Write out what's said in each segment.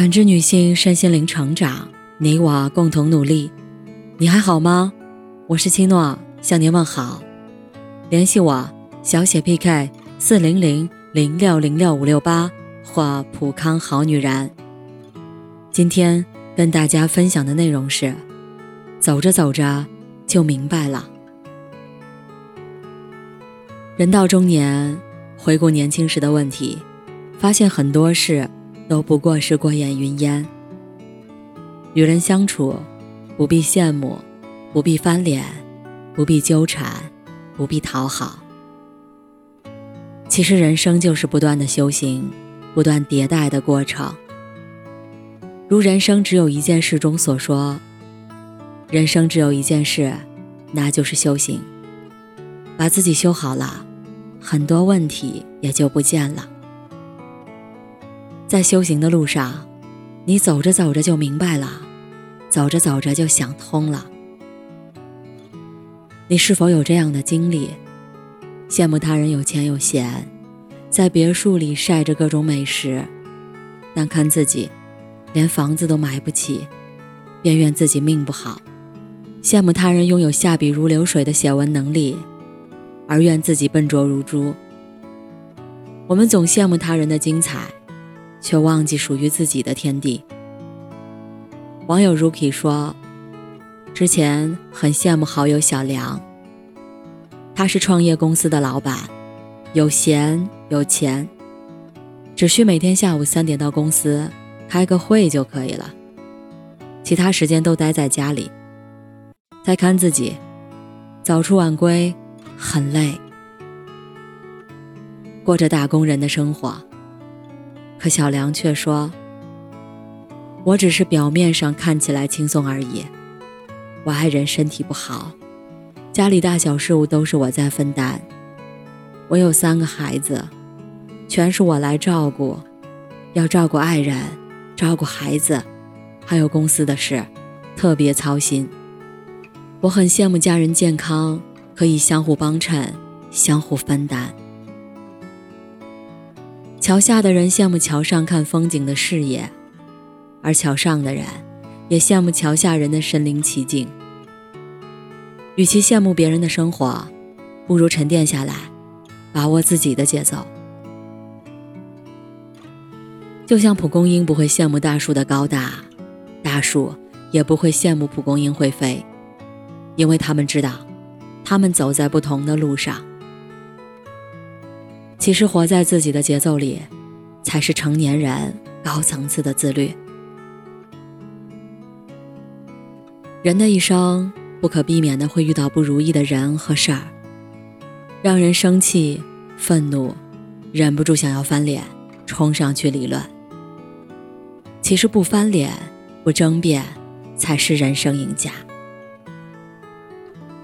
感知女性身心灵成长，你我共同努力。你还好吗？我是七诺，向您问好。联系我小写 PK 四零零零六零六五六八或普康好女人。今天跟大家分享的内容是：走着走着就明白了。人到中年，回顾年轻时的问题，发现很多事都不过是过眼云烟。与人相处，不必羡慕，不必翻脸，不必纠缠，不必讨好。其实人生就是不断的修行，不断迭代的过程。如人生只有一件事中所说，人生只有一件事，那就是修行。把自己修好了。很多问题也就不见了。在修行的路上，你走着走着就明白了，走着走着就想通了。你是否有这样的经历？羡慕他人有钱有闲，在别墅里晒着各种美食，但看自己连房子都买不起，便怨自己命不好；羡慕他人拥有下笔如流水的写文能力。而怨自己笨拙如猪。我们总羡慕他人的精彩，却忘记属于自己的天地。网友 Rookie 说：“之前很羡慕好友小梁，他是创业公司的老板，有闲有钱，只需每天下午三点到公司开个会就可以了，其他时间都待在家里，在看自己，早出晚归。”很累，过着打工人的生活。可小梁却说：“我只是表面上看起来轻松而已。我爱人身体不好，家里大小事务都是我在分担。我有三个孩子，全是我来照顾，要照顾爱人，照顾孩子，还有公司的事，特别操心。我很羡慕家人健康。”可以相互帮衬，相互分担。桥下的人羡慕桥上看风景的视野，而桥上的人也羡慕桥下人的身临其境。与其羡慕别人的生活，不如沉淀下来，把握自己的节奏。就像蒲公英不会羡慕大树的高大，大树也不会羡慕蒲公英会飞，因为他们知道。他们走在不同的路上，其实活在自己的节奏里，才是成年人高层次的自律。人的一生不可避免的会遇到不如意的人和事儿，让人生气、愤怒，忍不住想要翻脸，冲上去理论。其实不翻脸、不争辩，才是人生赢家。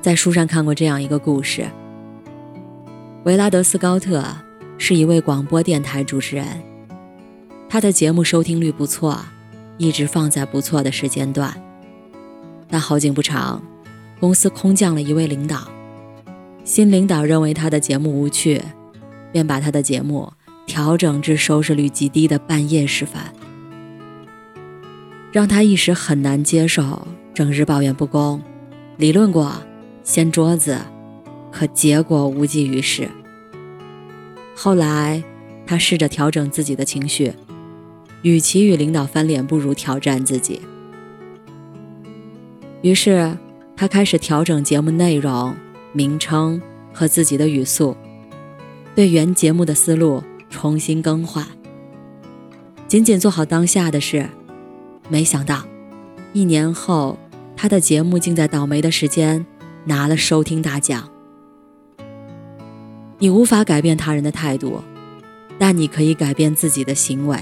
在书上看过这样一个故事：维拉德斯高特是一位广播电台主持人，他的节目收听率不错，一直放在不错的时间段。但好景不长，公司空降了一位领导，新领导认为他的节目无趣，便把他的节目调整至收视率极低的半夜时分，让他一时很难接受，整日抱怨不公，理论过。掀桌子，可结果无济于事。后来，他试着调整自己的情绪，与其与领导翻脸，不如挑战自己。于是，他开始调整节目内容、名称和自己的语速，对原节目的思路重新更换。仅仅做好当下的事，没想到，一年后，他的节目竟在倒霉的时间。拿了收听大奖。你无法改变他人的态度，但你可以改变自己的行为。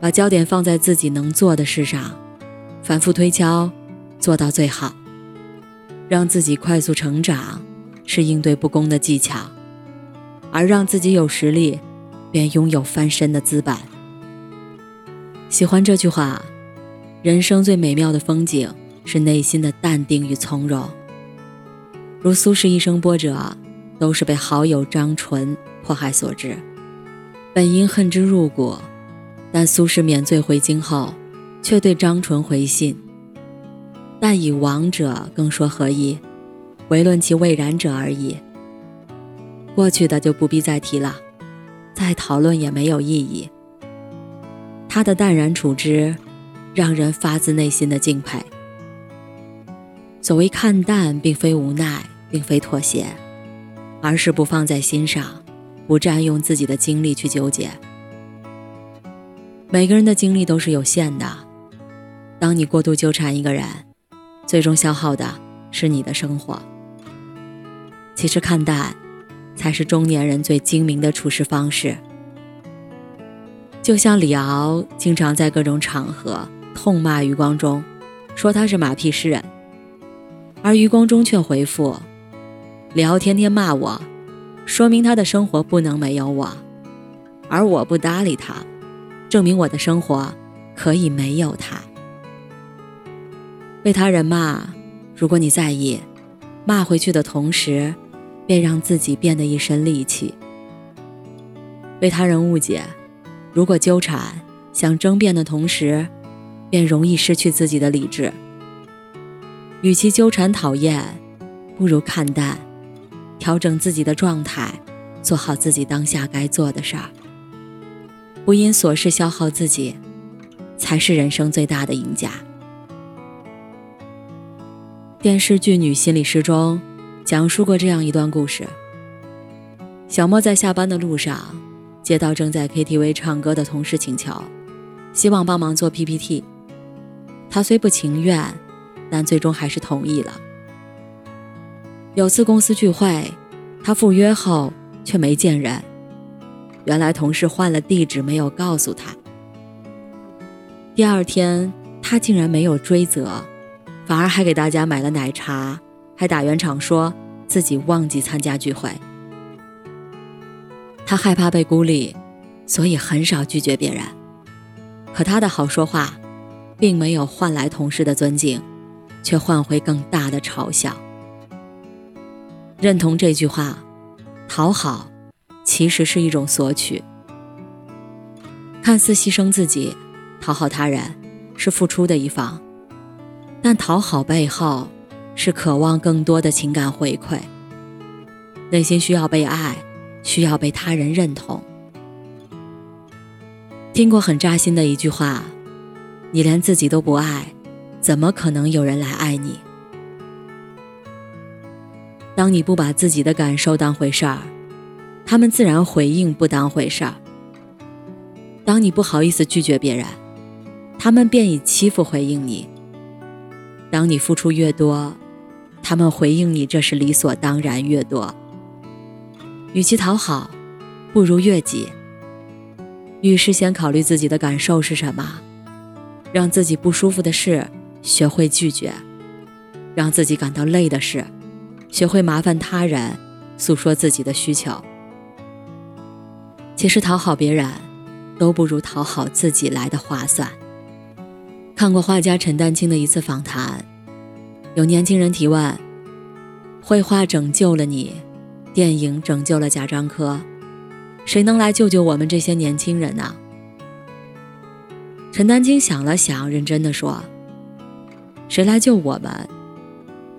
把焦点放在自己能做的事上，反复推敲，做到最好，让自己快速成长，是应对不公的技巧。而让自己有实力，便拥有翻身的资本。喜欢这句话：人生最美妙的风景。是内心的淡定与从容。如苏轼一生波折，都是被好友张纯迫害所致，本应恨之入骨，但苏轼免罪回京后，却对张纯回信：“但以亡者更说何意？唯论其未然者而已。过去的就不必再提了，再讨论也没有意义。”他的淡然处之，让人发自内心的敬佩。所谓看淡，并非无奈，并非妥协，而是不放在心上，不占用自己的精力去纠结。每个人的精力都是有限的，当你过度纠缠一个人，最终消耗的是你的生活。其实看淡，才是中年人最精明的处事方式。就像李敖经常在各种场合痛骂余光中，说他是马屁诗人，而余光中却回复：“李敖天天骂我，说明他的生活不能没有我，而我不搭理他。”证明我的生活可以没有他。被他人骂，如果你在意，骂回去的同时，便让自己变得一身戾气；被他人误解，如果纠缠，想争辩的同时，便容易失去自己的理智。与其纠缠讨厌，不如看淡，调整自己的状态，做好自己当下该做的事儿。不因琐事消耗自己，才是人生最大的赢家。电视剧《女心理师》中讲述过这样一段故事：小莫在下班的路上，接到正在 KTV 唱歌的同事请求，希望帮忙做 PPT。他虽不情愿，但最终还是同意了。有次公司聚会，他赴约后却没见人。原来同事换了地址，没有告诉他。第二天，他竟然没有追责，反而还给大家买了奶茶，还打圆场说自己忘记参加聚会。他害怕被孤立，所以很少拒绝别人。可他的好说话，并没有换来同事的尊敬，却换回更大的嘲笑。认同这句话，讨好。其实是一种索取，看似牺牲自己，讨好他人，是付出的一方，但讨好背后是渴望更多的情感回馈，内心需要被爱，需要被他人认同。听过很扎心的一句话：“你连自己都不爱，怎么可能有人来爱你？”当你不把自己的感受当回事儿。他们自然回应不当回事儿。当你不好意思拒绝别人，他们便以欺负回应你。当你付出越多，他们回应你这是理所当然越多。与其讨好，不如悦己。遇事先考虑自己的感受是什么，让自己不舒服的事学会拒绝，让自己感到累的事，学会麻烦他人，诉说自己的需求。其实讨好别人，都不如讨好自己来的划算。看过画家陈丹青的一次访谈，有年轻人提问：“绘画拯救了你，电影拯救了贾樟柯，谁能来救救我们这些年轻人呢？”陈丹青想了想，认真的说：“谁来救我们？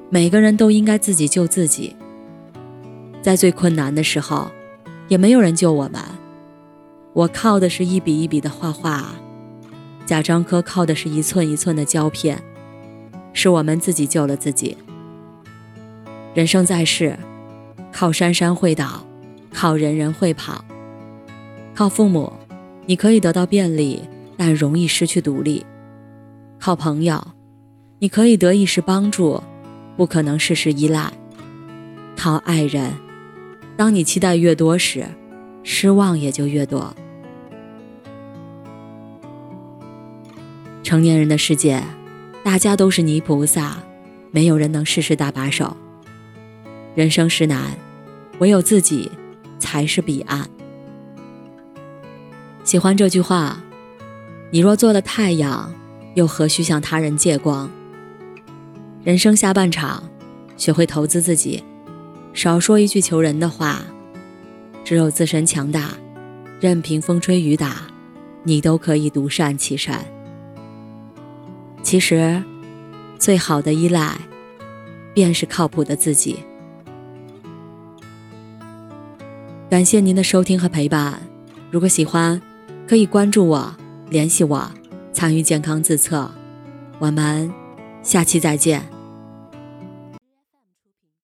每个人都应该自己救自己。在最困难的时候，也没有人救我们。”我靠的是一笔一笔的画画，贾樟柯靠的是一寸一寸的胶片，是我们自己救了自己。人生在世，靠山山会倒，靠人人会跑。靠父母，你可以得到便利，但容易失去独立；靠朋友，你可以得一时帮助，不可能事事依赖；靠爱人，当你期待越多时，失望也就越多。成年人的世界，大家都是泥菩萨，没有人能事事搭把手。人生实难，唯有自己才是彼岸。喜欢这句话：你若做了太阳，又何须向他人借光？人生下半场，学会投资自己，少说一句求人的话。只有自身强大，任凭风吹雨打，你都可以独善其身。其实，最好的依赖，便是靠谱的自己。感谢您的收听和陪伴。如果喜欢，可以关注我，联系我，参与健康自测。我们下期再见。